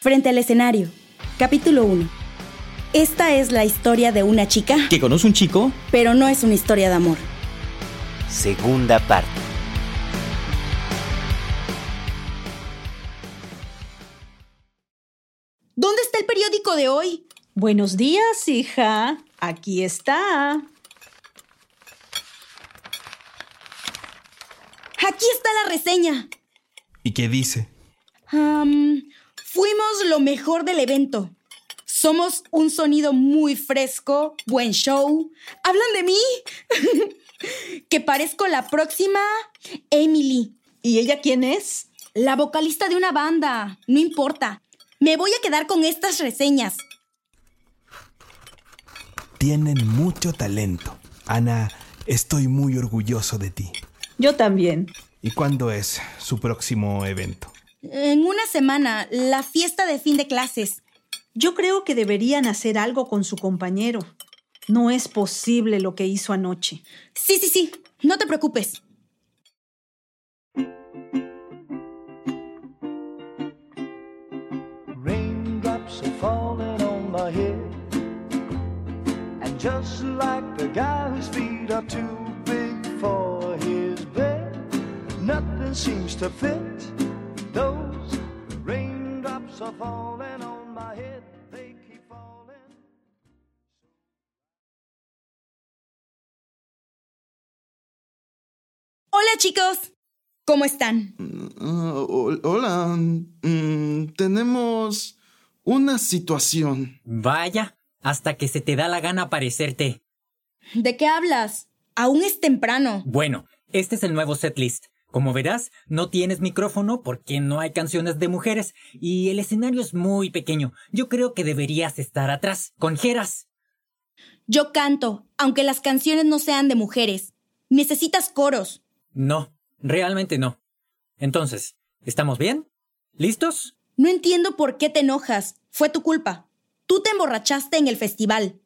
Frente al escenario. Capítulo 1. Esta es la historia de una chica, ¿Que conoce un chico? pero no es una historia de amor. Segunda parte. ¿Dónde está el periódico de hoy? Buenos días, hija. Aquí está. Aquí está la reseña. ¿Y qué dice? Am, fuimos lo mejor del evento. Somos un sonido muy fresco, buen show. ¿Hablan de mí? que parezco la próxima Emily, ¿Y ella quién es? la vocalista de una banda. No importa. Me voy a quedar con estas reseñas. Tienen mucho talento. Ana, estoy muy orgulloso de ti. Yo también. ¿Y cuándo es su próximo evento? En una semana, la fiesta de fin de clases. Yo creo que deberían hacer algo con su compañero. No es posible lo que hizo anoche. Sí, sí, sí. No te preocupes. Raindrops are falling on my head. And just like the guy whose feet are too big for his bed, nothing seems to fit. Those raindrops are falling on my head. They keep falling. Hola chicos. ¿Cómo están? Hol- hola, mm, tenemos una situación. Vaya, hasta que se te da la gana aparecerte. ¿De qué hablas? Aún es temprano. Bueno, este es el nuevo setlist. Como verás, no tienes micrófono porque no hay canciones de mujeres y el escenario es muy pequeño. Yo creo que deberías estar atrás, con Jeras. Yo canto, aunque las canciones no sean de mujeres. Necesitas coros. No, realmente no. Entonces, ¿estamos bien? ¿Listos? No entiendo por qué te enojas. Fue tu culpa. Tú te emborrachaste en el festival.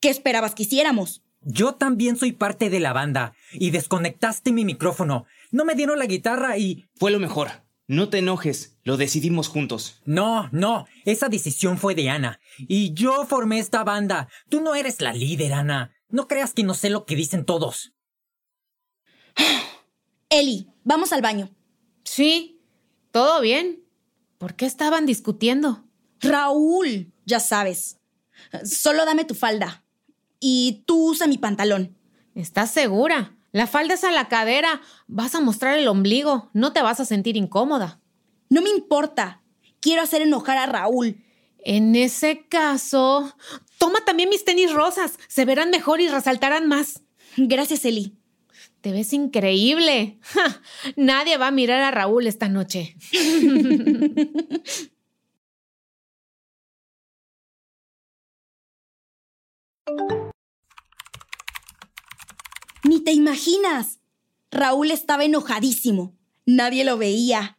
¿Qué esperabas que hiciéramos? Yo también soy parte de la banda y desconectaste mi micrófono. No me dieron la guitarra y... Fue lo mejor. No te enojes, lo decidimos juntos. No, no, esa decisión fue de Ana. Y yo formé esta banda. Tú no eres la líder, Ana. No creas que no sé lo que dicen todos. Eli, vamos al baño. Sí, todo bien. ¿Por qué estaban discutiendo? Raúl, ya sabes. Solo dame tu falda. Y tú usa mi pantalón. ¿Estás segura? La falda es a la cadera. Vas a mostrar el ombligo. No te vas a sentir incómoda. No me importa. Quiero hacer enojar a Raúl. En ese caso, toma también mis tenis rosas. Se verán mejor y resaltarán más. Gracias, Eli. Te ves increíble. Ja, nadie va a mirar a Raúl esta noche. Ni te imaginas. Raúl estaba enojadísimo. Nadie lo veía.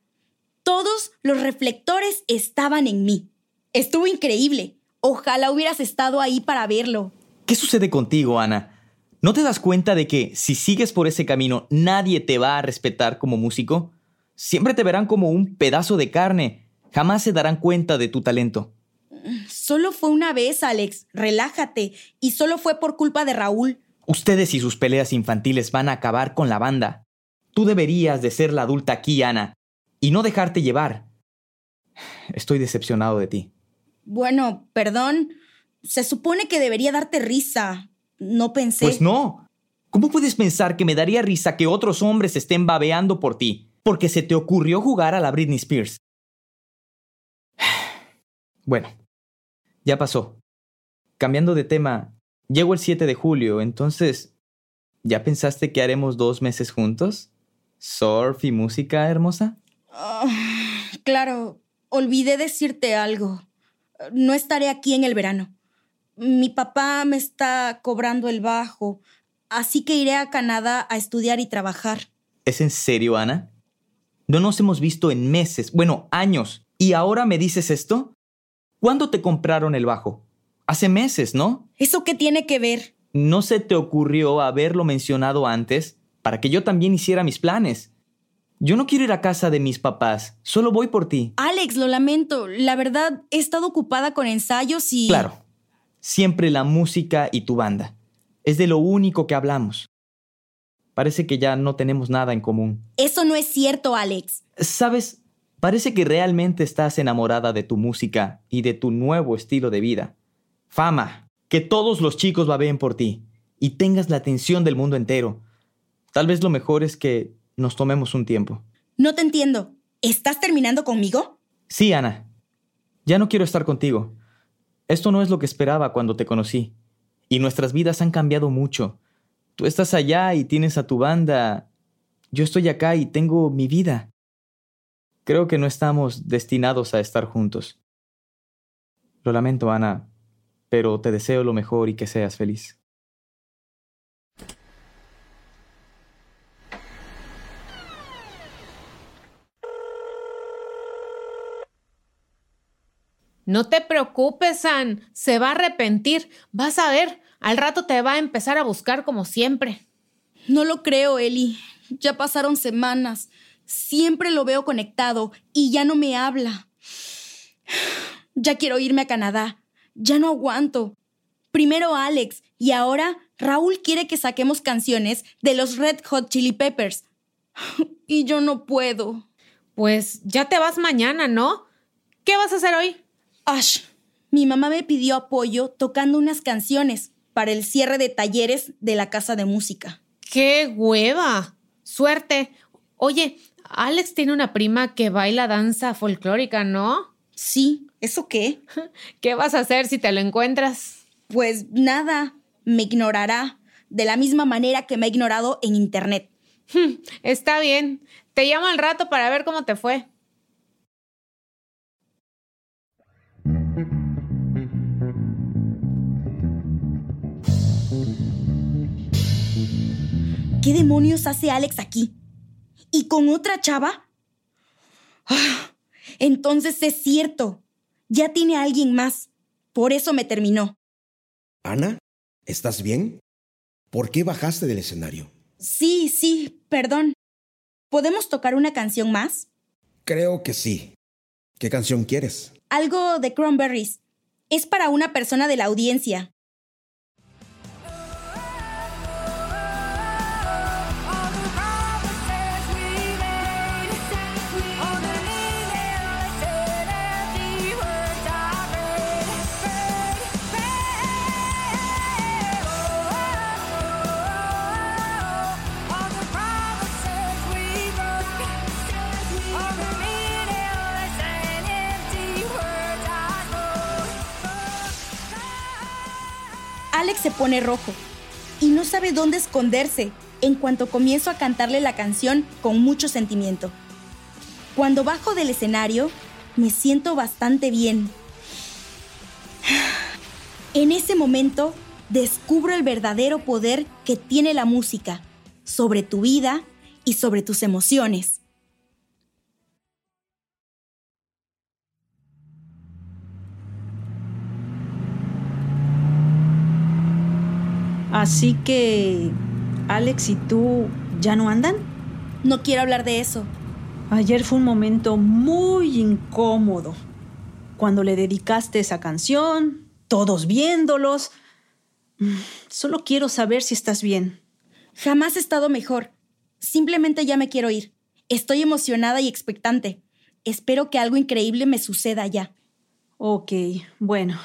Todos los reflectores estaban en mí. Estuvo increíble. Ojalá hubieras estado ahí para verlo. ¿Qué sucede contigo, Ana? ¿No te das cuenta de que si sigues por ese camino nadie te va a respetar como músico? Siempre te verán como un pedazo de carne. Jamás se darán cuenta de tu talento. Solo fue una vez, Alex. Relájate. Y solo fue por culpa de Raúl. Ustedes y sus peleas infantiles van a acabar con la banda. Tú deberías de ser la adulta aquí, Ana, y no dejarte llevar. Estoy decepcionado de ti. Bueno, perdón. Se supone que debería darte risa. No pensé. Pues no. ¿Cómo puedes pensar que me daría risa que otros hombres estén babeando por ti? Porque se te ocurrió jugar a la Britney Spears. Bueno, ya pasó. Cambiando de tema, llego el 7 de julio, entonces, ¿ya pensaste que haremos dos meses juntos? ¿Surf y música hermosa? Ah, claro, olvidé decirte algo. No estaré aquí en el verano. Mi papá me está cobrando el bajo, así que iré a Canadá a estudiar y trabajar. ¿Es en serio, Ana? No nos hemos visto en meses, bueno, años. ¿Y ahora me dices esto? ¿Cuándo te compraron el bajo? Hace meses, ¿no? ¿Eso qué tiene que ver? ¿No se te ocurrió haberlo mencionado antes para que yo también hiciera mis planes? Yo no quiero ir a casa de mis papás, solo voy por ti. Alex, lo lamento. La verdad, he estado ocupada con ensayos y... Claro. Siempre la música y tu banda. Es de lo único que hablamos. Parece que ya no tenemos nada en común. Eso no es cierto, Alex. Sabes, parece que realmente estás enamorada de tu música y de tu nuevo estilo de vida. Fama, que todos los chicos babeen por ti y tengas la atención del mundo entero. Tal vez lo mejor es que nos tomemos un tiempo. No te entiendo. ¿Estás terminando conmigo? Sí, Ana. Ya no quiero estar contigo. Esto no es lo que esperaba cuando te conocí. Y nuestras vidas han cambiado mucho. Tú estás allá y tienes a tu banda. Yo estoy acá y tengo mi vida. Creo que no estamos destinados a estar juntos. Lo lamento, Ana, pero te deseo lo mejor y que seas feliz. No te preocupes, San. Se va a arrepentir. Vas a ver. Al rato te va a empezar a buscar como siempre. No lo creo, Eli. Ya pasaron semanas. Siempre lo veo conectado y ya no me habla. Ya quiero irme a Canadá. Ya no aguanto. Primero Alex y ahora Raúl quiere que saquemos canciones de los Red Hot Chili Peppers. Y yo no puedo. Pues ya te vas mañana, ¿no? ¿Qué vas a hacer hoy? Ash, mi mamá me pidió apoyo tocando unas canciones para el cierre de talleres de la casa de música. ¡Qué hueva! Suerte. Oye, Alex tiene una prima que baila danza folclórica, ¿no? Sí, ¿eso qué? ¿Qué vas a hacer si te lo encuentras? Pues nada, me ignorará, de la misma manera que me ha ignorado en internet. Está bien. Te llamo al rato para ver cómo te fue. ¿Qué demonios hace Alex aquí? ¿Y con otra chava? Ah, entonces es cierto. Ya tiene a alguien más. Por eso me terminó. Ana, ¿estás bien? ¿Por qué bajaste del escenario? Sí, sí, perdón. ¿Podemos tocar una canción más? Creo que sí. ¿Qué canción quieres? Algo de Cranberries. Es para una persona de la audiencia. Se pone rojo y no sabe dónde esconderse en cuanto comienzo a cantarle la canción con mucho sentimiento. Cuando bajo del escenario, me siento bastante bien. En ese momento, descubro el verdadero poder que tiene la música sobre tu vida y sobre tus emociones. Así que, Alex y tú ya no andan. No quiero hablar de eso. Ayer fue un momento muy incómodo. Cuando le dedicaste esa canción, todos viéndolos. Mm, Solo quiero saber si estás bien. Jamás he estado mejor. Simplemente ya me quiero ir. Estoy emocionada y expectante. Espero que algo increíble me suceda ya. Ok, bueno.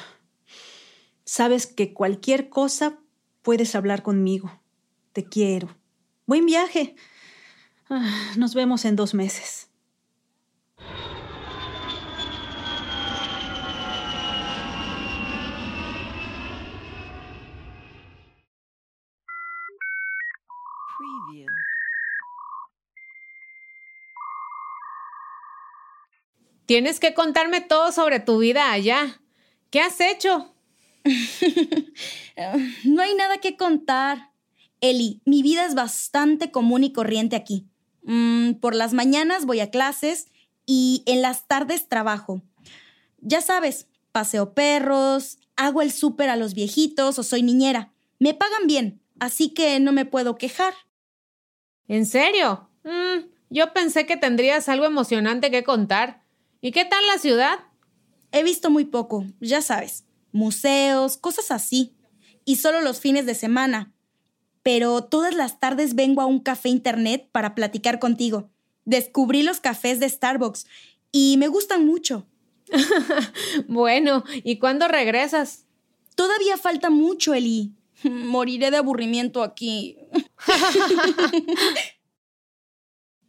Sabes que cualquier cosa puedes hablar conmigo. Te quiero. Buen viaje. Ah, Nos vemos en dos meses. Tienes que contarme todo sobre tu vida allá. ¿Qué has hecho? no hay nada que contar. Eli, mi vida es bastante común y corriente aquí. Mm, por las mañanas voy a clases y en las tardes trabajo. Ya sabes, paseo perros, hago el súper a los viejitos o soy niñera. Me pagan bien, así que no me puedo quejar. ¿En serio? Mm, yo pensé que tendrías algo emocionante que contar. ¿Y qué tal la ciudad? He visto muy poco, ya sabes, museos, cosas así, y solo los fines de semana. Pero todas las tardes vengo a un café internet para platicar contigo. Descubrí los cafés de Starbucks y me gustan mucho. bueno, ¿y cuándo regresas? Todavía falta mucho, Eli. Moriré de aburrimiento aquí.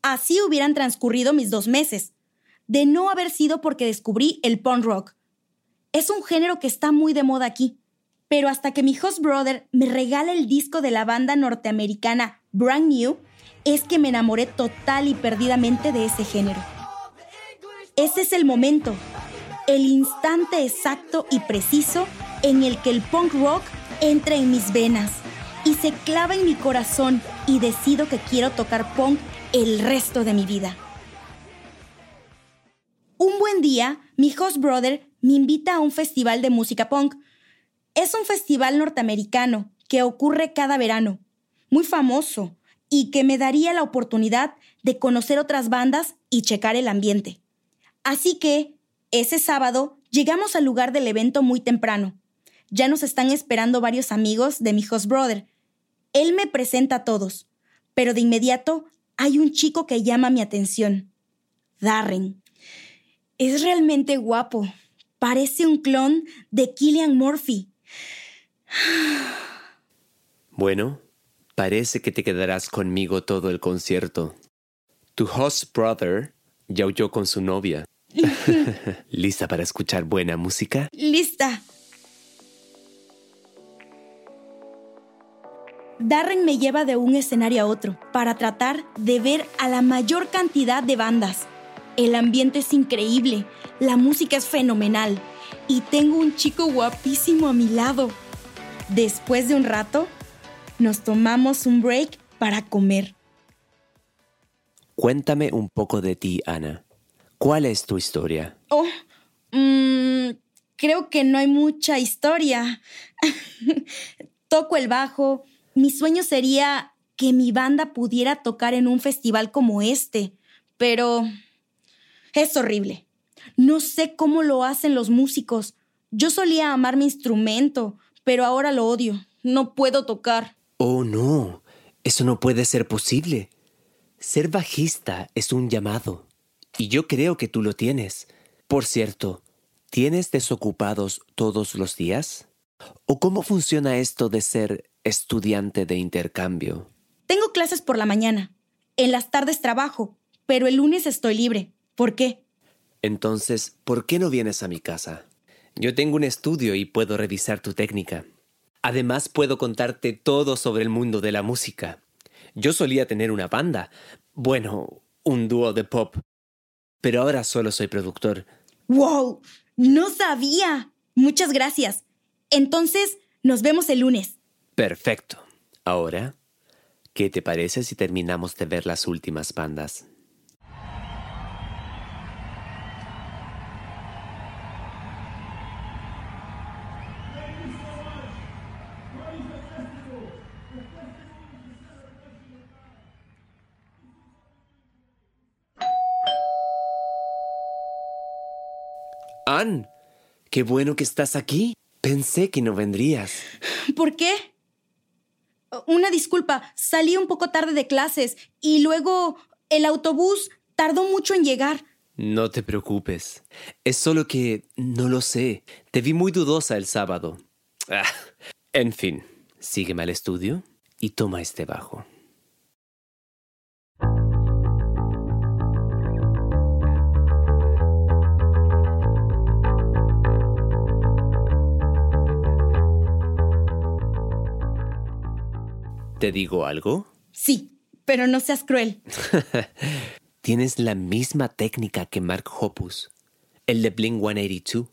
Así hubieran transcurrido mis dos meses, de no haber sido porque descubrí el punk rock. Es un género que está muy de moda aquí, pero hasta que mi host brother me regala el disco de la banda norteamericana Brand New, es que me enamoré total y perdidamente de ese género. Ese es el momento, el instante exacto y preciso en el que el punk rock entra en mis venas y se clava en mi corazón y decido que quiero tocar punk el resto de mi vida. Un buen día, mi host brother me invita a un festival de música punk. Es un festival norteamericano que ocurre cada verano, muy famoso, y que me daría la oportunidad de conocer otras bandas y checar el ambiente. Así que, ese sábado, llegamos al lugar del evento muy temprano. Ya nos están esperando varios amigos de mi host brother. Él me presenta a todos, pero de inmediato hay un chico que llama mi atención. Darren. Es realmente guapo. Parece un clon de Killian Murphy. Bueno, parece que te quedarás conmigo todo el concierto. Tu host brother ya huyó con su novia. ¿Lista para escuchar buena música? Lista. Darren me lleva de un escenario a otro para tratar de ver a la mayor cantidad de bandas. El ambiente es increíble, la música es fenomenal y tengo un chico guapísimo a mi lado. Después de un rato, nos tomamos un break para comer. Cuéntame un poco de ti, Ana. ¿Cuál es tu historia? Oh, mmm, creo que no hay mucha historia. Toco el bajo, mi sueño sería que mi banda pudiera tocar en un festival como este, pero es horrible. No sé cómo lo hacen los músicos. Yo solía amar mi instrumento, pero ahora lo odio. No puedo tocar. Oh, no. Eso no puede ser posible. Ser bajista es un llamado. Y yo creo que tú lo tienes. Por cierto, ¿tienes desocupados todos los días? ¿O cómo funciona esto de ser estudiante de intercambio? Tengo clases por la mañana. En las tardes trabajo, pero el lunes estoy libre. ¿Por qué? Entonces, ¿por qué no vienes a mi casa? Yo tengo un estudio y puedo revisar tu técnica. Además, puedo contarte todo sobre el mundo de la música. Yo solía tener una banda, bueno, un dúo de pop, pero ahora solo soy productor. ¡Wow! No sabía. Muchas gracias. Entonces, nos vemos el lunes. Perfecto. Ahora, ¿qué te parece si terminamos de ver las últimas bandas? Qué bueno que estás aquí. Pensé que no vendrías. ¿Por qué? Una disculpa, salí un poco tarde de clases y luego el autobús tardó mucho en llegar. No te preocupes. Es solo que no lo sé. Te vi muy dudosa el sábado. Ah, en fin, sígueme al estudio y toma este bajo. ¿Te digo algo? Sí, pero no seas cruel. Tienes la misma técnica que Mark Hoppus, el de Blink 182.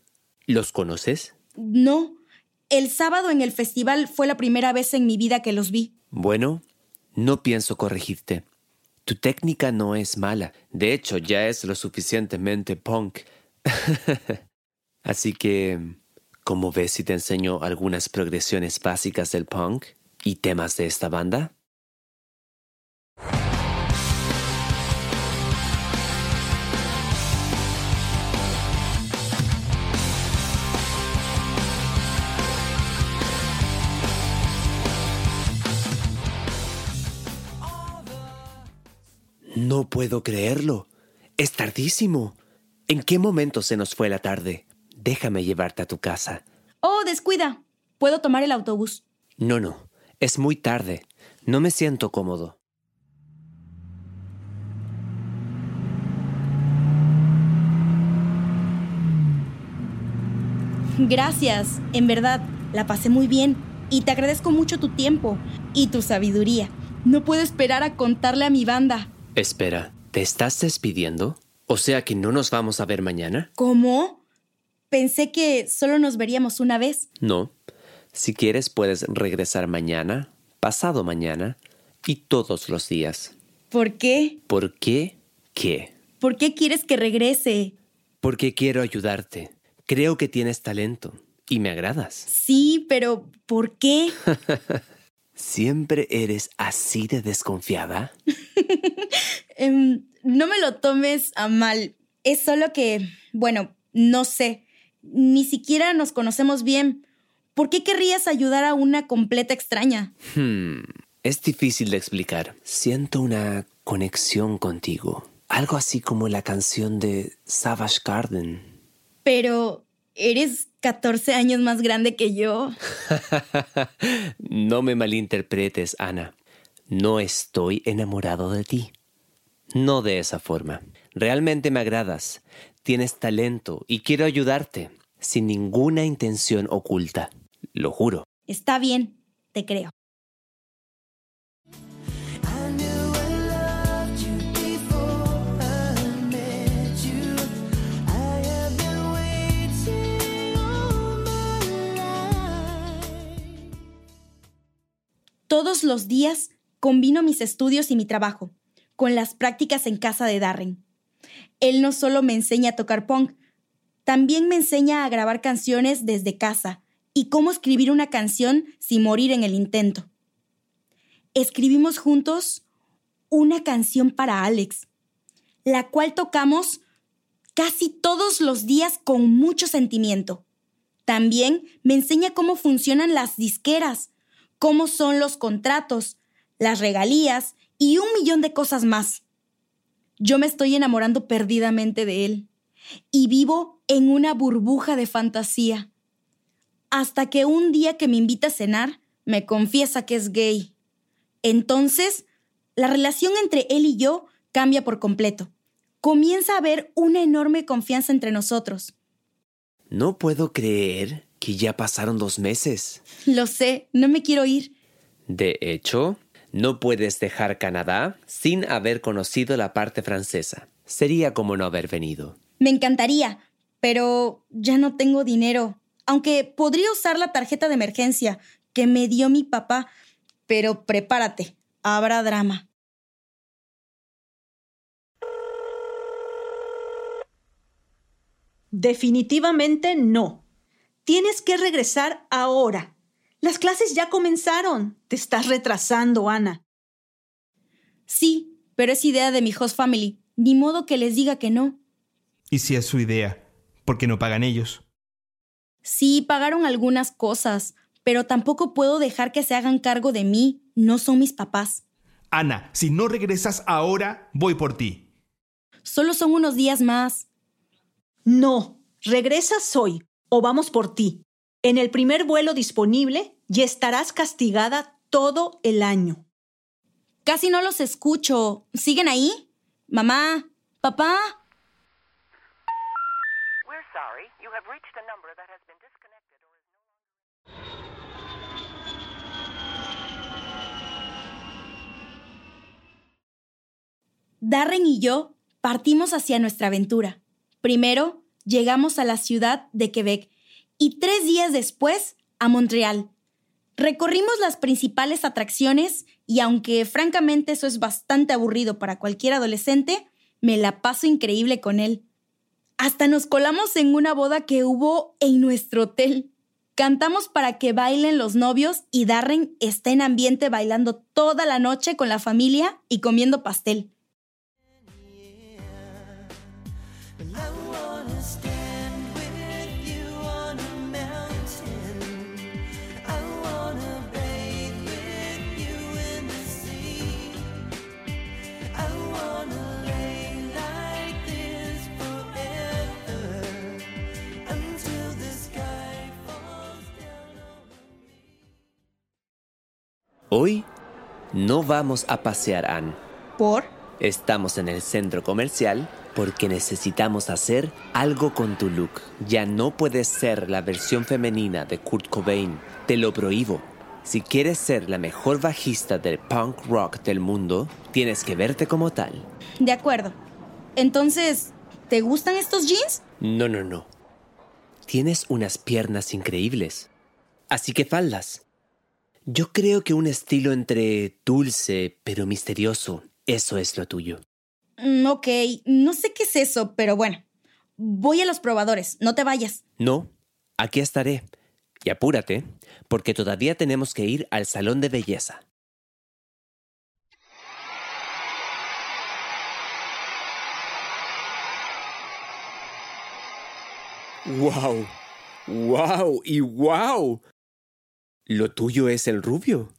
¿Los conoces? No. El sábado en el festival fue la primera vez en mi vida que los vi. Bueno, no pienso corregirte. Tu técnica no es mala. De hecho, ya es lo suficientemente punk. Así que, ¿cómo ves si te enseño algunas progresiones básicas del punk? y temas de esta banda? No puedo creerlo. Es tardísimo. ¿En qué momento se nos fue la tarde? Déjame llevarte a tu casa. Oh, descuida. Puedo tomar el autobús. No, no. Es muy tarde. No me siento cómodo. Gracias. En verdad, la pasé muy bien. Y te agradezco mucho tu tiempo y tu sabiduría. No puedo esperar a contarle a mi banda. Espera, ¿te estás despidiendo? O sea que no nos vamos a ver mañana? ¿Cómo? Pensé que solo nos veríamos una vez. No. Si quieres puedes regresar mañana, pasado mañana y todos los días. ¿Por qué? ¿Por qué? ¿Qué? ¿Por qué quieres que regrese? Porque quiero ayudarte. Creo que tienes talento y me agradas. Sí, pero ¿por qué? ¿Siempre eres así de desconfiada? Em, no me lo tomes a mal. Es solo que, bueno, no sé. Ni siquiera nos conocemos bien. ¿Por qué querrías ayudar a una completa extraña? Hmm, es difícil de explicar. Siento una conexión contigo. Algo así como la canción de Savage Garden. Pero eres 14 años más grande que yo. no me malinterpretes, Ana. No estoy enamorado de ti. No de esa forma. Realmente me agradas. Tienes talento y quiero ayudarte, sin ninguna intención oculta. Lo juro. Está bien, te creo. Todos los días combino mis estudios y mi trabajo con las prácticas en casa de Darren. Él no solo me enseña a tocar punk, también me enseña a grabar canciones desde casa y cómo escribir una canción sin morir en el intento. Escribimos juntos una canción para Alex, la cual tocamos casi todos los días con mucho sentimiento. También me enseña cómo funcionan las disqueras, cómo son los contratos, las regalías y un millón de cosas más. Yo me estoy enamorando perdidamente de él y vivo en una burbuja de fantasía. Hasta que un día que me invita a cenar, me confiesa que es gay. Entonces, la relación entre él y yo cambia por completo. Comienza a haber una enorme confianza entre nosotros. No puedo creer que ya pasaron dos meses. Lo sé, no me quiero ir. De hecho, no puedes dejar Canadá sin haber conocido la parte francesa. Sería como no haber venido. Me encantaría, pero ya no tengo dinero. Aunque podría usar la tarjeta de emergencia que me dio mi papá. Pero prepárate, habrá drama. Definitivamente no. Tienes que regresar ahora. Las clases ya comenzaron. Te estás retrasando, Ana. Sí, pero es idea de mi host family. Ni modo que les diga que no. ¿Y si es su idea? ¿Por qué no pagan ellos? Sí, pagaron algunas cosas, pero tampoco puedo dejar que se hagan cargo de mí. No son mis papás. Ana, si no regresas ahora, voy por ti. Solo son unos días más. No, regresas hoy o vamos por ti. En el primer vuelo disponible y estarás castigada todo el año. Casi no los escucho. ¿Siguen ahí? Mamá, papá. Darren y yo partimos hacia nuestra aventura. Primero, llegamos a la ciudad de Quebec y tres días después a Montreal. Recorrimos las principales atracciones y aunque francamente eso es bastante aburrido para cualquier adolescente, me la paso increíble con él. Hasta nos colamos en una boda que hubo en nuestro hotel. Cantamos para que bailen los novios y Darren está en ambiente bailando toda la noche con la familia y comiendo pastel. Hoy no vamos a pasear, Anne. ¿Por? Estamos en el centro comercial porque necesitamos hacer algo con tu look. Ya no puedes ser la versión femenina de Kurt Cobain. Te lo prohíbo. Si quieres ser la mejor bajista del punk rock del mundo, tienes que verte como tal. De acuerdo. Entonces, ¿te gustan estos jeans? No, no, no. Tienes unas piernas increíbles. Así que faldas. Yo creo que un estilo entre dulce pero misterioso, eso es lo tuyo. Mm, ok, no sé qué es eso, pero bueno. Voy a los probadores, no te vayas. No, aquí estaré. Y apúrate, porque todavía tenemos que ir al salón de belleza. ¡Wow! ¡Wow! ¡Y wow! Lo tuyo es el rubio.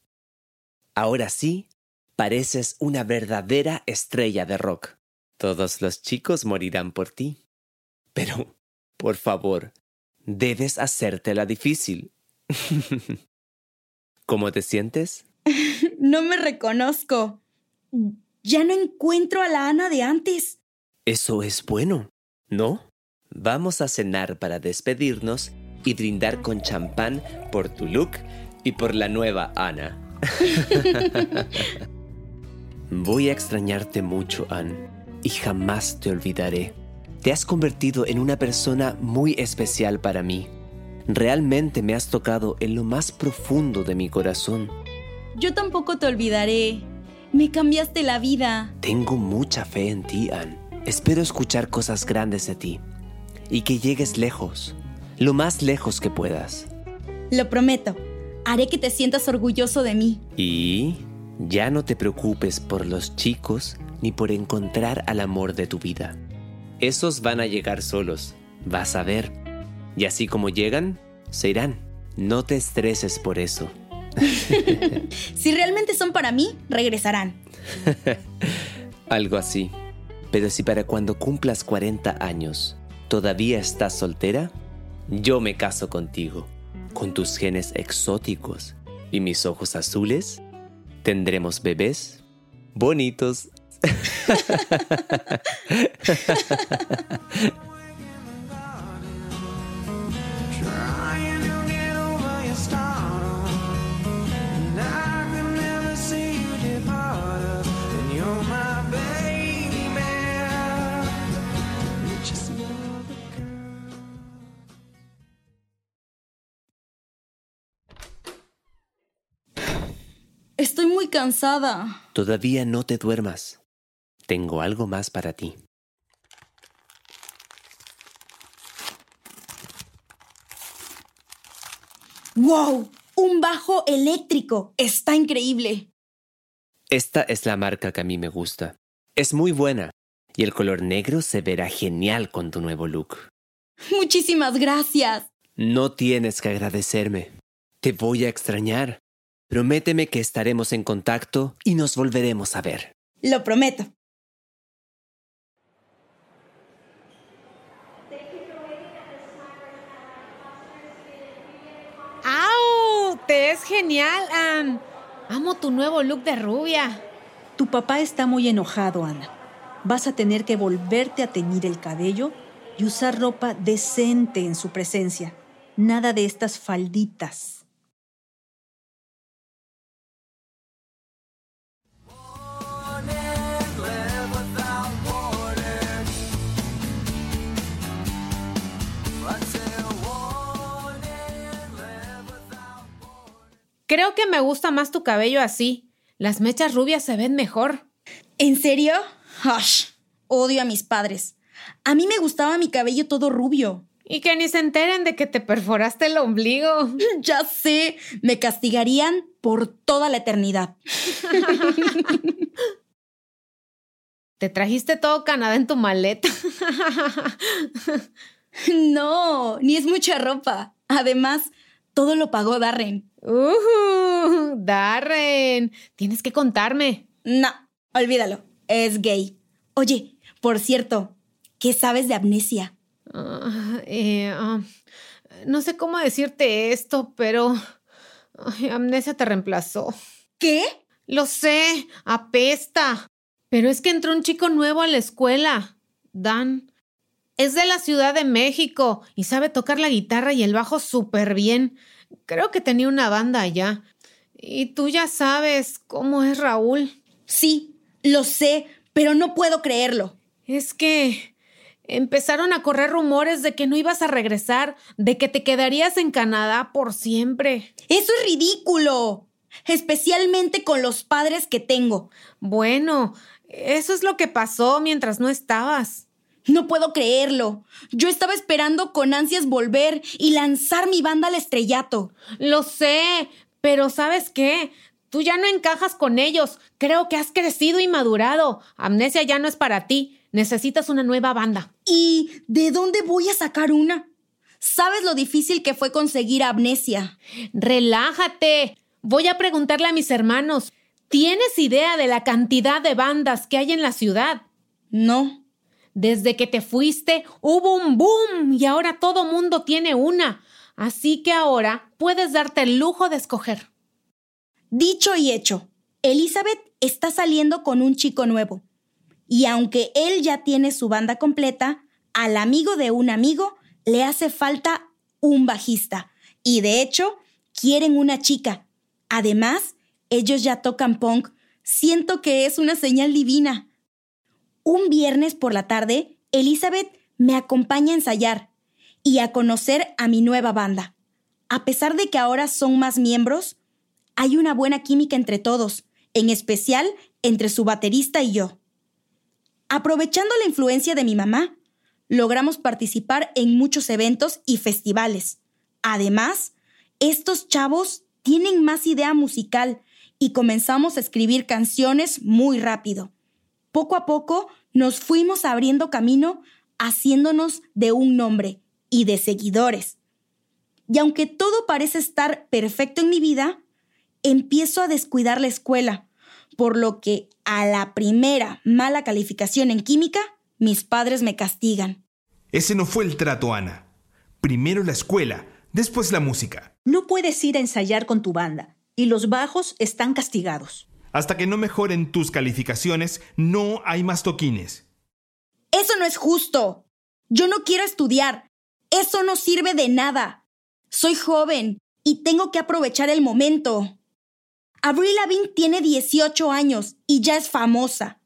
Ahora sí, pareces una verdadera estrella de rock. Todos los chicos morirán por ti. Pero, por favor, debes hacértela difícil. ¿Cómo te sientes? no me reconozco. Ya no encuentro a la Ana de antes. Eso es bueno, ¿no? Vamos a cenar para despedirnos y brindar con champán por tu look y por la nueva Ana. Voy a extrañarte mucho, Anne, y jamás te olvidaré. Te has convertido en una persona muy especial para mí. Realmente me has tocado en lo más profundo de mi corazón. Yo tampoco te olvidaré. Me cambiaste la vida. Tengo mucha fe en ti, Anne. Espero escuchar cosas grandes de ti y que llegues lejos, lo más lejos que puedas. Lo prometo. Haré que te sientas orgulloso de mí. Y ya no te preocupes por los chicos ni por encontrar al amor de tu vida. Esos van a llegar solos, vas a ver. Y así como llegan, se irán. No te estreses por eso. si realmente son para mí, regresarán. Algo así. Pero si para cuando cumplas 40 años todavía estás soltera, yo me caso contigo. Con tus genes exóticos y mis ojos azules, tendremos bebés bonitos. Estoy muy cansada. Todavía no te duermas. Tengo algo más para ti. ¡Wow! Un bajo eléctrico. Está increíble. Esta es la marca que a mí me gusta. Es muy buena. Y el color negro se verá genial con tu nuevo look. Muchísimas gracias. No tienes que agradecerme. Te voy a extrañar. Prométeme que estaremos en contacto y nos volveremos a ver. Lo prometo. ¡Au! Te es genial, Anne. Amo tu nuevo look de rubia. Tu papá está muy enojado, Ana. Vas a tener que volverte a teñir el cabello y usar ropa decente en su presencia. Nada de estas falditas. Creo que me gusta más tu cabello así. Las mechas rubias se ven mejor. ¿En serio? Hush. Odio a mis padres. A mí me gustaba mi cabello todo rubio. Y que ni se enteren de que te perforaste el ombligo. ya sé. Me castigarían por toda la eternidad. te trajiste todo Canadá en tu maleta. no, ni es mucha ropa. Además, todo lo pagó Darren. ¡Uh! Darren, tienes que contarme. No, olvídalo. Es gay. Oye, por cierto, ¿qué sabes de amnesia? Ah, eh, ah, no sé cómo decirte esto, pero amnesia te reemplazó. ¿Qué? Lo sé, apesta. Pero es que entró un chico nuevo a la escuela. Dan. Es de la Ciudad de México y sabe tocar la guitarra y el bajo súper bien. Creo que tenía una banda allá. Y tú ya sabes cómo es Raúl. Sí, lo sé, pero no puedo creerlo. Es que empezaron a correr rumores de que no ibas a regresar, de que te quedarías en Canadá por siempre. Eso es ridículo, especialmente con los padres que tengo. Bueno, eso es lo que pasó mientras no estabas. No puedo creerlo. Yo estaba esperando con ansias volver y lanzar mi banda al estrellato. Lo sé, pero ¿sabes qué? Tú ya no encajas con ellos. Creo que has crecido y madurado. Amnesia ya no es para ti. Necesitas una nueva banda. ¿Y de dónde voy a sacar una? ¿Sabes lo difícil que fue conseguir amnesia? Relájate. Voy a preguntarle a mis hermanos. ¿Tienes idea de la cantidad de bandas que hay en la ciudad? No. Desde que te fuiste hubo un boom y ahora todo mundo tiene una. Así que ahora puedes darte el lujo de escoger. Dicho y hecho, Elizabeth está saliendo con un chico nuevo. Y aunque él ya tiene su banda completa, al amigo de un amigo le hace falta un bajista. Y de hecho, quieren una chica. Además, ellos ya tocan punk. Siento que es una señal divina. Un viernes por la tarde, Elizabeth me acompaña a ensayar y a conocer a mi nueva banda. A pesar de que ahora son más miembros, hay una buena química entre todos, en especial entre su baterista y yo. Aprovechando la influencia de mi mamá, logramos participar en muchos eventos y festivales. Además, estos chavos tienen más idea musical y comenzamos a escribir canciones muy rápido. Poco a poco nos fuimos abriendo camino haciéndonos de un nombre y de seguidores. Y aunque todo parece estar perfecto en mi vida, empiezo a descuidar la escuela, por lo que a la primera mala calificación en química, mis padres me castigan. Ese no fue el trato, Ana. Primero la escuela, después la música. No puedes ir a ensayar con tu banda, y los bajos están castigados. Hasta que no mejoren tus calificaciones, no hay más toquines. Eso no es justo. Yo no quiero estudiar. Eso no sirve de nada. Soy joven y tengo que aprovechar el momento. Avril Lavigne tiene 18 años y ya es famosa.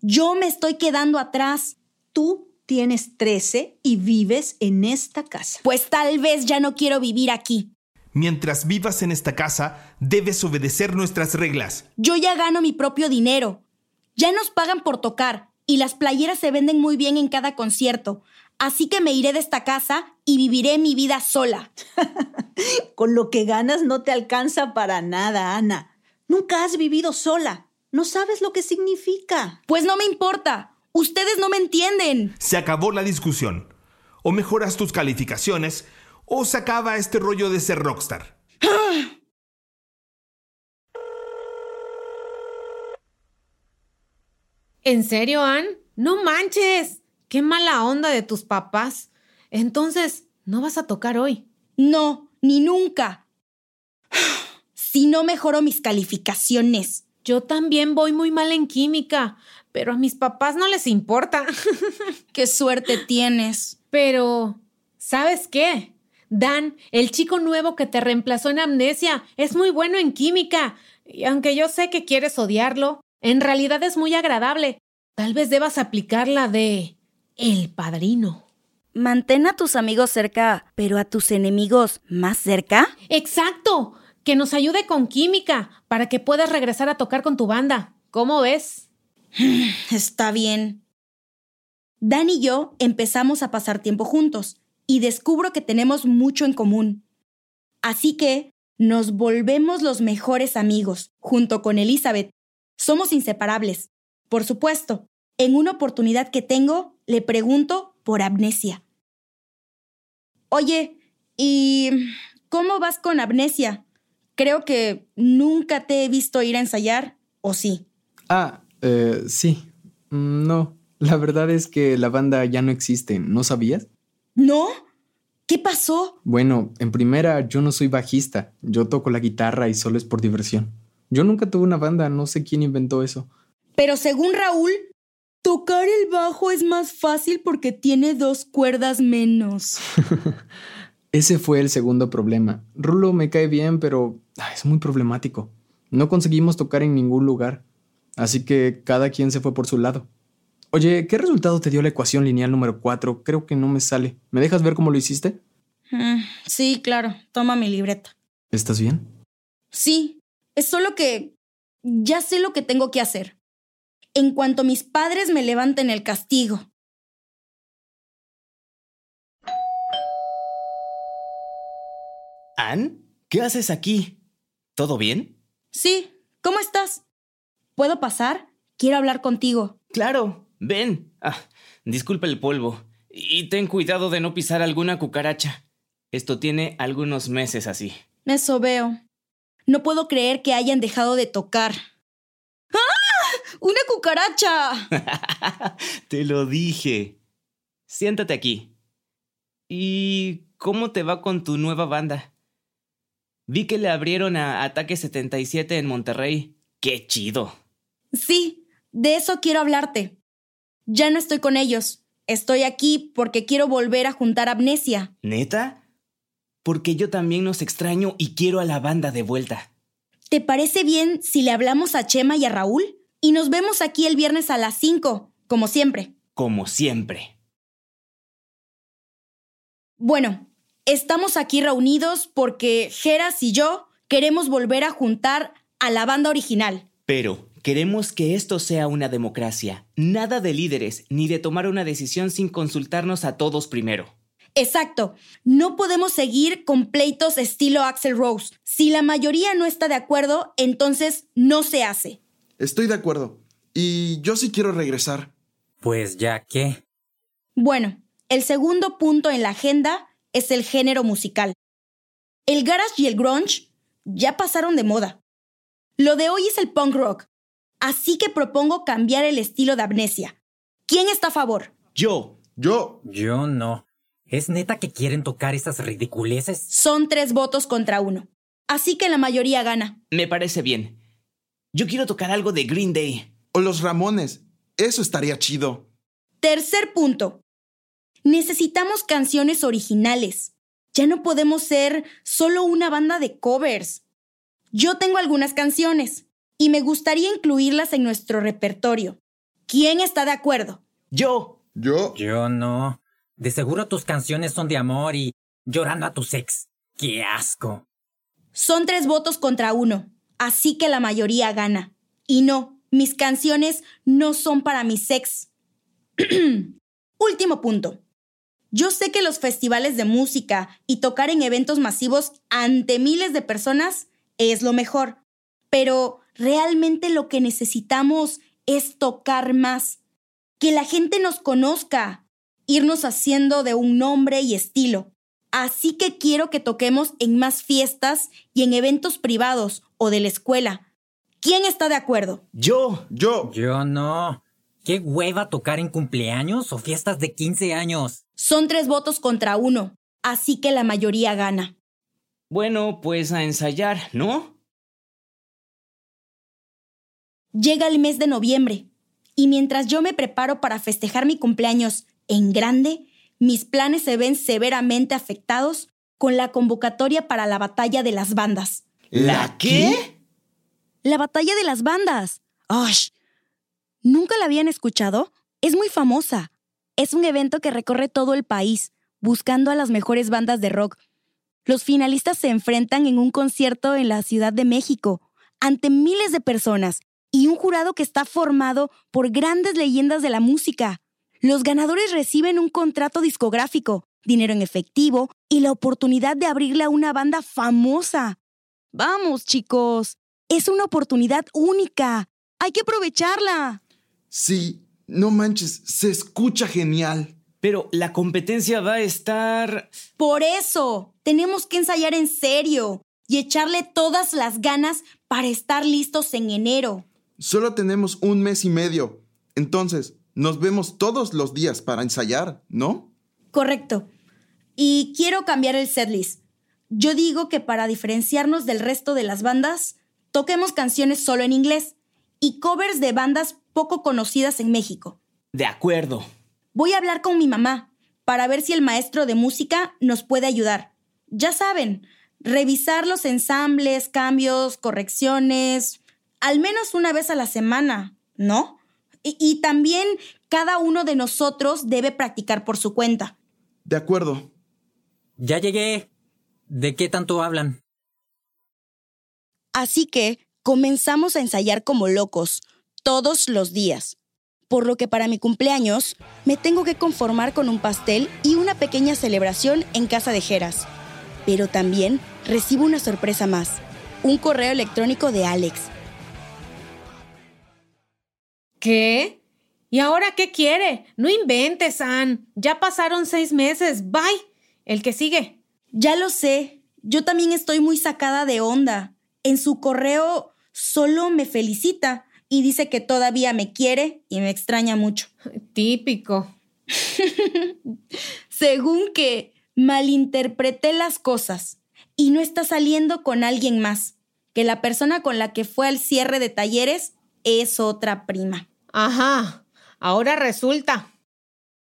Yo me estoy quedando atrás. Tú tienes 13 y vives en esta casa. Pues tal vez ya no quiero vivir aquí. Mientras vivas en esta casa, debes obedecer nuestras reglas. Yo ya gano mi propio dinero. Ya nos pagan por tocar y las playeras se venden muy bien en cada concierto. Así que me iré de esta casa y viviré mi vida sola. Con lo que ganas no te alcanza para nada, Ana. Nunca has vivido sola. No sabes lo que significa. Pues no me importa. Ustedes no me entienden. Se acabó la discusión. O mejoras tus calificaciones o se acaba este rollo de ser rockstar. ¿En serio, Ann? No manches. Qué mala onda de tus papás. Entonces, ¿no vas a tocar hoy? No, ni nunca. Si no mejoro mis calificaciones. Yo también voy muy mal en química, pero a mis papás no les importa. Qué suerte tienes. Pero, ¿sabes qué? Dan, el chico nuevo que te reemplazó en amnesia, es muy bueno en química. Y aunque yo sé que quieres odiarlo, en realidad es muy agradable. Tal vez debas aplicar la de el padrino. Mantén a tus amigos cerca, pero a tus enemigos más cerca. Exacto. Que nos ayude con química para que puedas regresar a tocar con tu banda. ¿Cómo ves? Está bien. Dan y yo empezamos a pasar tiempo juntos y descubro que tenemos mucho en común. Así que nos volvemos los mejores amigos, junto con Elizabeth. Somos inseparables. Por supuesto, en una oportunidad que tengo, le pregunto por amnesia. Oye, ¿y cómo vas con amnesia? Creo que nunca te he visto ir a ensayar, ¿o sí? Ah, eh, sí. Mm, No, la verdad es que la banda ya no existe, ¿no sabías? ¿No? ¿Qué pasó? Bueno, en primera, yo no soy bajista, yo toco la guitarra y solo es por diversión. Yo nunca tuve una banda, no sé quién inventó eso. Pero según Raúl, tocar el bajo es más fácil porque tiene dos cuerdas menos. Ese fue el segundo problema. Rulo me cae bien, pero ah, es muy problemático. No conseguimos tocar en ningún lugar, así que cada quien se fue por su lado. Oye, ¿qué resultado te dio la ecuación lineal número 4? Creo que no me sale. ¿Me dejas ver cómo lo hiciste? Mm, sí, claro. Toma mi libreta. ¿Estás bien? Sí, es solo que ya sé lo que tengo que hacer. En cuanto mis padres me levanten el castigo. ¿Ann? ¿Qué haces aquí? ¿Todo bien? Sí, ¿cómo estás? ¿Puedo pasar? Quiero hablar contigo. Claro, ven. Ah, disculpa el polvo. Y ten cuidado de no pisar alguna cucaracha. Esto tiene algunos meses así. Eso veo. No puedo creer que hayan dejado de tocar. ¡Ah! ¡Una cucaracha! te lo dije. Siéntate aquí. ¿Y cómo te va con tu nueva banda? Vi que le abrieron a Ataque 77 en Monterrey. ¡Qué chido! Sí, de eso quiero hablarte. Ya no estoy con ellos. Estoy aquí porque quiero volver a juntar amnesia. ¿Neta? Porque yo también nos extraño y quiero a la banda de vuelta. ¿Te parece bien si le hablamos a Chema y a Raúl? Y nos vemos aquí el viernes a las 5, como siempre. Como siempre. Bueno, estamos aquí reunidos porque Geras y yo queremos volver a juntar a la banda original. Pero queremos que esto sea una democracia. Nada de líderes, ni de tomar una decisión sin consultarnos a todos primero. Exacto. No podemos seguir con pleitos estilo Axel Rose. Si la mayoría no está de acuerdo, entonces no se hace. Estoy de acuerdo. Y yo sí quiero regresar. Pues ya qué. Bueno, el segundo punto en la agenda es el género musical. El garage y el grunge ya pasaron de moda. Lo de hoy es el punk rock. Así que propongo cambiar el estilo de amnesia. ¿Quién está a favor? Yo. Yo. Yo no. ¿Es neta que quieren tocar esas ridiculeces? Son tres votos contra uno. Así que la mayoría gana. Me parece bien. Yo quiero tocar algo de Green Day. O los Ramones. Eso estaría chido. Tercer punto. Necesitamos canciones originales. Ya no podemos ser solo una banda de covers. Yo tengo algunas canciones y me gustaría incluirlas en nuestro repertorio. ¿Quién está de acuerdo? Yo. Yo. Yo no. De seguro tus canciones son de amor y llorando a tu sex. ¡Qué asco! Son tres votos contra uno, así que la mayoría gana. Y no, mis canciones no son para mi sex. Último punto. Yo sé que los festivales de música y tocar en eventos masivos ante miles de personas es lo mejor, pero realmente lo que necesitamos es tocar más, que la gente nos conozca, irnos haciendo de un nombre y estilo. Así que quiero que toquemos en más fiestas y en eventos privados o de la escuela. ¿Quién está de acuerdo? Yo. Yo. Yo no. ¿Qué hueva tocar en cumpleaños o fiestas de 15 años? Son tres votos contra uno, así que la mayoría gana. Bueno, pues a ensayar, ¿no? Llega el mes de noviembre, y mientras yo me preparo para festejar mi cumpleaños en grande, mis planes se ven severamente afectados con la convocatoria para la batalla de las bandas. ¿La qué? La batalla de las bandas. ¡Osh! ¿Nunca la habían escuchado? Es muy famosa. Es un evento que recorre todo el país, buscando a las mejores bandas de rock. Los finalistas se enfrentan en un concierto en la Ciudad de México, ante miles de personas, y un jurado que está formado por grandes leyendas de la música. Los ganadores reciben un contrato discográfico, dinero en efectivo y la oportunidad de abrirle a una banda famosa. Vamos, chicos, es una oportunidad única. Hay que aprovecharla. Sí, no manches, se escucha genial. Pero la competencia va a estar... Por eso, tenemos que ensayar en serio y echarle todas las ganas para estar listos en enero. Solo tenemos un mes y medio. Entonces, nos vemos todos los días para ensayar, ¿no? Correcto. Y quiero cambiar el setlist. Yo digo que para diferenciarnos del resto de las bandas, toquemos canciones solo en inglés y covers de bandas poco conocidas en México. De acuerdo. Voy a hablar con mi mamá para ver si el maestro de música nos puede ayudar. Ya saben, revisar los ensambles, cambios, correcciones, al menos una vez a la semana, ¿no? Y, y también cada uno de nosotros debe practicar por su cuenta. De acuerdo. Ya llegué. ¿De qué tanto hablan? Así que comenzamos a ensayar como locos, todos los días. Por lo que para mi cumpleaños me tengo que conformar con un pastel y una pequeña celebración en casa de Jeras. Pero también recibo una sorpresa más, un correo electrónico de Alex. ¿Qué? ¿Y ahora qué quiere? No inventes, Ann. Ya pasaron seis meses. Bye. El que sigue. Ya lo sé. Yo también estoy muy sacada de onda. En su correo solo me felicita y dice que todavía me quiere y me extraña mucho. Típico. Según que malinterpreté las cosas y no está saliendo con alguien más, que la persona con la que fue al cierre de talleres es otra prima. Ajá, ahora resulta.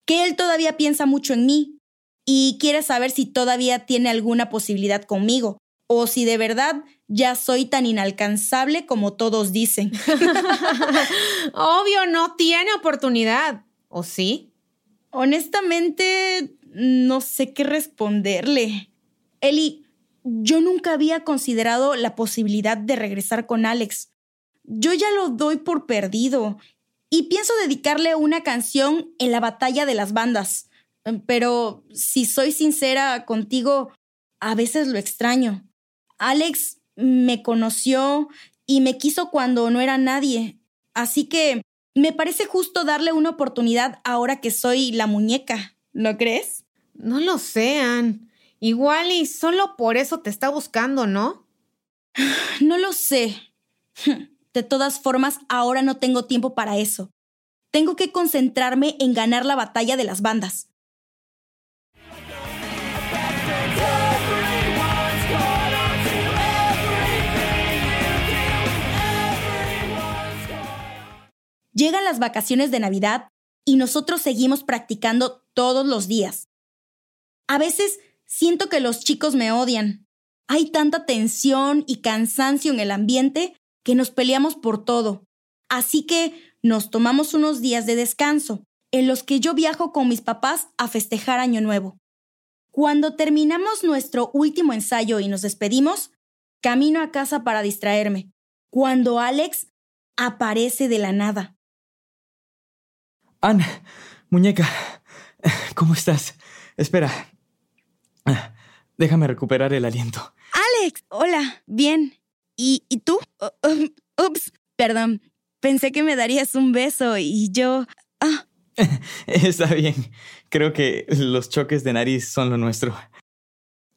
Que él todavía piensa mucho en mí y quiere saber si todavía tiene alguna posibilidad conmigo o si de verdad ya soy tan inalcanzable como todos dicen. Obvio, no tiene oportunidad. ¿O sí? Honestamente, no sé qué responderle. Eli, yo nunca había considerado la posibilidad de regresar con Alex. Yo ya lo doy por perdido y pienso dedicarle una canción en la batalla de las bandas. Pero si soy sincera contigo, a veces lo extraño. Alex me conoció y me quiso cuando no era nadie. Así que me parece justo darle una oportunidad ahora que soy la muñeca. ¿No crees? No lo sean. Igual y solo por eso te está buscando, ¿no? No lo sé. De todas formas, ahora no tengo tiempo para eso. Tengo que concentrarme en ganar la batalla de las bandas. Llegan las vacaciones de Navidad y nosotros seguimos practicando todos los días. A veces siento que los chicos me odian. Hay tanta tensión y cansancio en el ambiente que nos peleamos por todo. Así que nos tomamos unos días de descanso, en los que yo viajo con mis papás a festejar Año Nuevo. Cuando terminamos nuestro último ensayo y nos despedimos, camino a casa para distraerme, cuando Alex aparece de la nada. Ann, muñeca, ¿cómo estás? Espera. Déjame recuperar el aliento. Alex, hola, bien. ¿Y, y tú? Uh, ups, perdón. Pensé que me darías un beso y yo... Ah. Está bien. Creo que los choques de nariz son lo nuestro.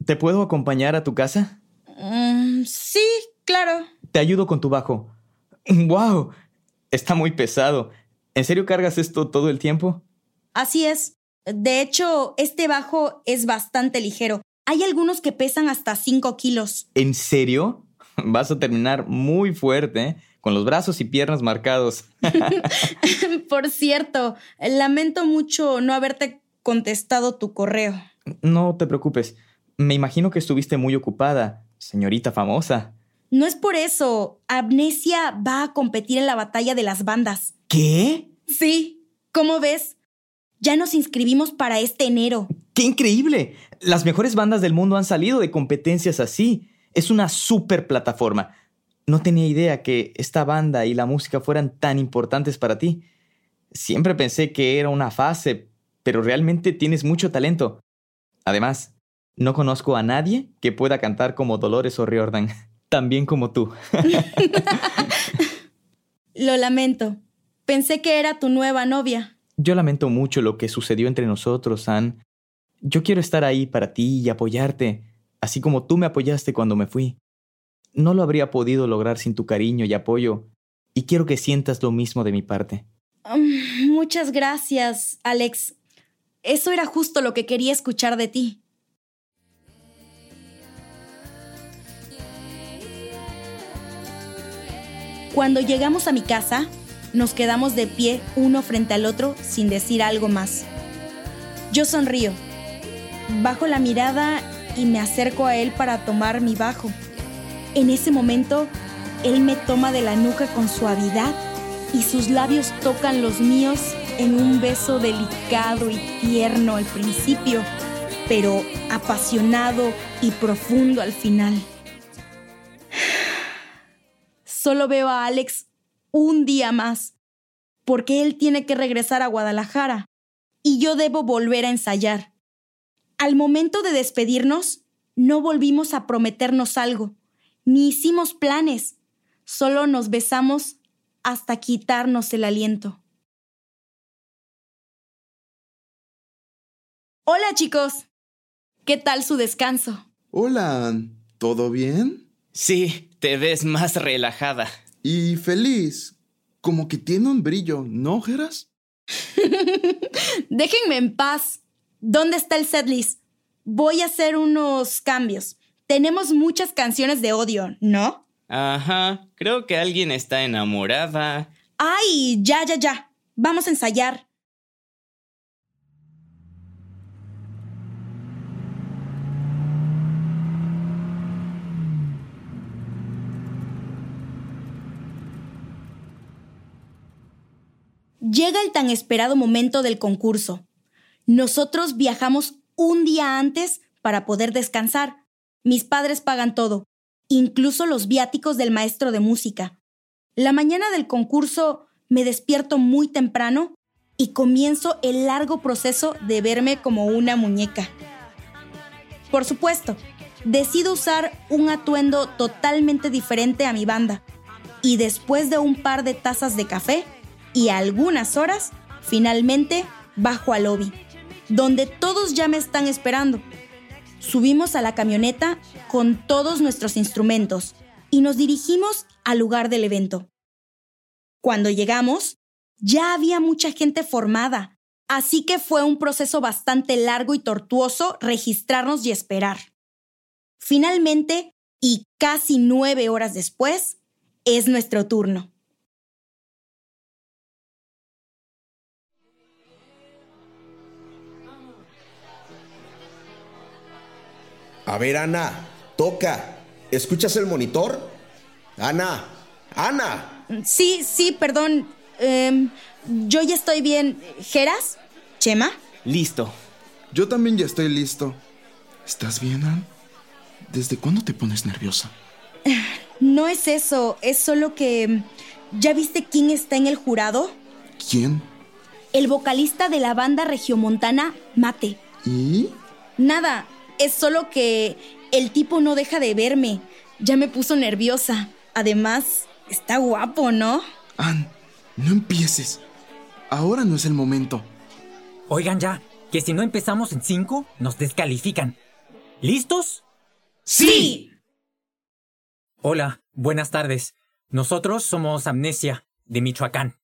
¿Te puedo acompañar a tu casa? Um, sí, claro. Te ayudo con tu bajo. ¡Wow! Está muy pesado. ¿En serio cargas esto todo el tiempo? Así es. De hecho, este bajo es bastante ligero. Hay algunos que pesan hasta 5 kilos. ¿En serio? Vas a terminar muy fuerte, con los brazos y piernas marcados. Por cierto, lamento mucho no haberte contestado tu correo. No te preocupes. Me imagino que estuviste muy ocupada, señorita famosa. No es por eso. Amnesia va a competir en la batalla de las bandas. ¿Qué? Sí. ¿Cómo ves? Ya nos inscribimos para este enero. ¡Qué increíble! Las mejores bandas del mundo han salido de competencias así. Es una super plataforma. No tenía idea que esta banda y la música fueran tan importantes para ti. Siempre pensé que era una fase, pero realmente tienes mucho talento. Además, no conozco a nadie que pueda cantar como Dolores O'Riordan, tan bien como tú. Lo lamento. Pensé que era tu nueva novia. Yo lamento mucho lo que sucedió entre nosotros, Anne. Yo quiero estar ahí para ti y apoyarte, así como tú me apoyaste cuando me fui. No lo habría podido lograr sin tu cariño y apoyo, y quiero que sientas lo mismo de mi parte. Muchas gracias, Alex. Eso era justo lo que quería escuchar de ti. Cuando llegamos a mi casa, nos quedamos de pie uno frente al otro sin decir algo más. Yo sonrío, bajo la mirada y me acerco a él para tomar mi bajo. En ese momento, él me toma de la nuca con suavidad y sus labios tocan los míos en un beso delicado y tierno al principio, pero apasionado y profundo al final. Solo veo a Alex un día más, porque él tiene que regresar a Guadalajara y yo debo volver a ensayar. Al momento de despedirnos, no volvimos a prometernos algo, ni hicimos planes, solo nos besamos hasta quitarnos el aliento. Hola chicos, ¿qué tal su descanso? Hola, ¿todo bien? Sí, te ves más relajada. Y feliz, como que tiene un brillo, ¿no, Geras? Déjenme en paz. ¿Dónde está el setlist? Voy a hacer unos cambios. Tenemos muchas canciones de odio, ¿no? Ajá, creo que alguien está enamorada. ¡Ay! Ya, ya, ya. Vamos a ensayar. Llega el tan esperado momento del concurso. Nosotros viajamos un día antes para poder descansar. Mis padres pagan todo, incluso los viáticos del maestro de música. La mañana del concurso me despierto muy temprano y comienzo el largo proceso de verme como una muñeca. Por supuesto, decido usar un atuendo totalmente diferente a mi banda y después de un par de tazas de café, y algunas horas, finalmente bajo al lobby, donde todos ya me están esperando. Subimos a la camioneta con todos nuestros instrumentos y nos dirigimos al lugar del evento. Cuando llegamos, ya había mucha gente formada, así que fue un proceso bastante largo y tortuoso registrarnos y esperar. Finalmente, y casi nueve horas después, es nuestro turno. A ver, Ana, toca. ¿Escuchas el monitor? Ana, Ana. Sí, sí, perdón. Em, yo ya estoy bien. ¿Geras? ¿Chema? Listo. Yo también ya estoy listo. ¿Estás bien, Ann? ¿Desde cuándo te pones nerviosa? No es eso, es solo que... ¿Ya viste quién está en el jurado? ¿Quién? El vocalista de la banda regiomontana, Mate. ¿Y? Nada, es solo que el tipo no deja de verme. Ya me puso nerviosa. Además, está guapo, ¿no? Ann, no empieces. Ahora no es el momento. Oigan ya, que si no empezamos en cinco, nos descalifican. ¿Listos? ¡Sí! Hola, buenas tardes. Nosotros somos Amnesia, de Michoacán.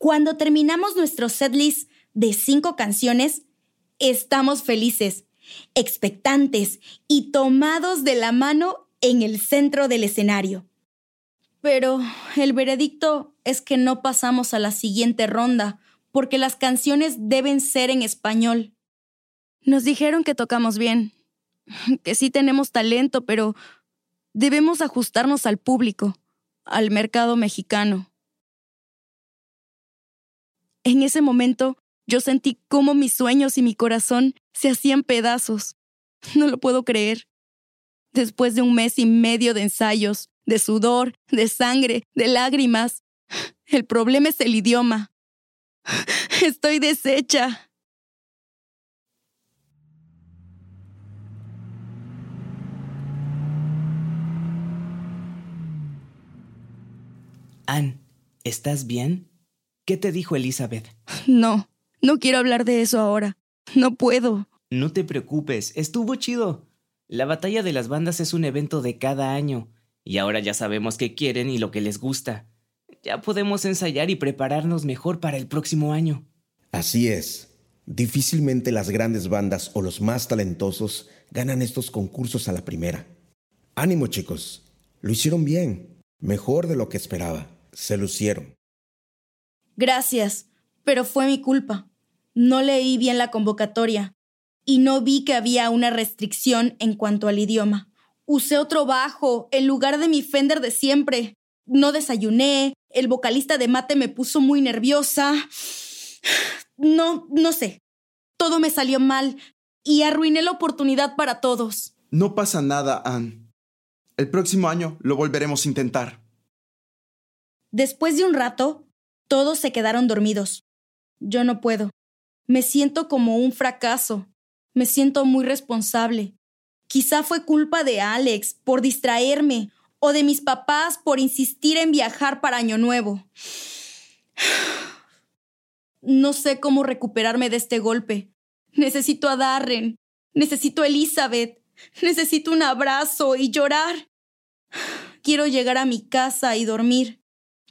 Cuando terminamos nuestro setlist de cinco canciones, estamos felices, expectantes y tomados de la mano en el centro del escenario. Pero el veredicto es que no pasamos a la siguiente ronda porque las canciones deben ser en español. Nos dijeron que tocamos bien, que sí tenemos talento, pero debemos ajustarnos al público, al mercado mexicano. En ese momento yo sentí cómo mis sueños y mi corazón se hacían pedazos. No lo puedo creer. Después de un mes y medio de ensayos, de sudor, de sangre, de lágrimas, el problema es el idioma. Estoy deshecha. Ann, ¿Estás bien? ¿Qué te dijo Elizabeth? No, no quiero hablar de eso ahora. No puedo. No te preocupes, estuvo chido. La batalla de las bandas es un evento de cada año, y ahora ya sabemos qué quieren y lo que les gusta. Ya podemos ensayar y prepararnos mejor para el próximo año. Así es. Difícilmente las grandes bandas o los más talentosos ganan estos concursos a la primera. Ánimo chicos, lo hicieron bien, mejor de lo que esperaba, se lucieron. Gracias, pero fue mi culpa. No leí bien la convocatoria y no vi que había una restricción en cuanto al idioma. Usé otro bajo en lugar de mi Fender de siempre. No desayuné, el vocalista de mate me puso muy nerviosa. No, no sé. Todo me salió mal y arruiné la oportunidad para todos. No pasa nada, Anne. El próximo año lo volveremos a intentar. Después de un rato, todos se quedaron dormidos. Yo no puedo. Me siento como un fracaso. Me siento muy responsable. Quizá fue culpa de Alex por distraerme o de mis papás por insistir en viajar para Año Nuevo. No sé cómo recuperarme de este golpe. Necesito a Darren. Necesito a Elizabeth. Necesito un abrazo y llorar. Quiero llegar a mi casa y dormir,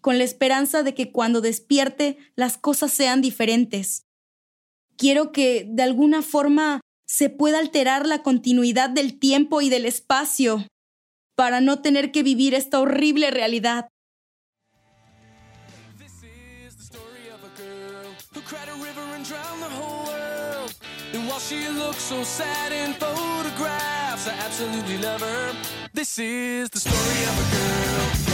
con la esperanza de que cuando despierte las cosas sean diferentes. Quiero que, de alguna forma, se pueda alterar la continuidad del tiempo y del espacio, para no tener que vivir esta horrible realidad. This is the story of a girl,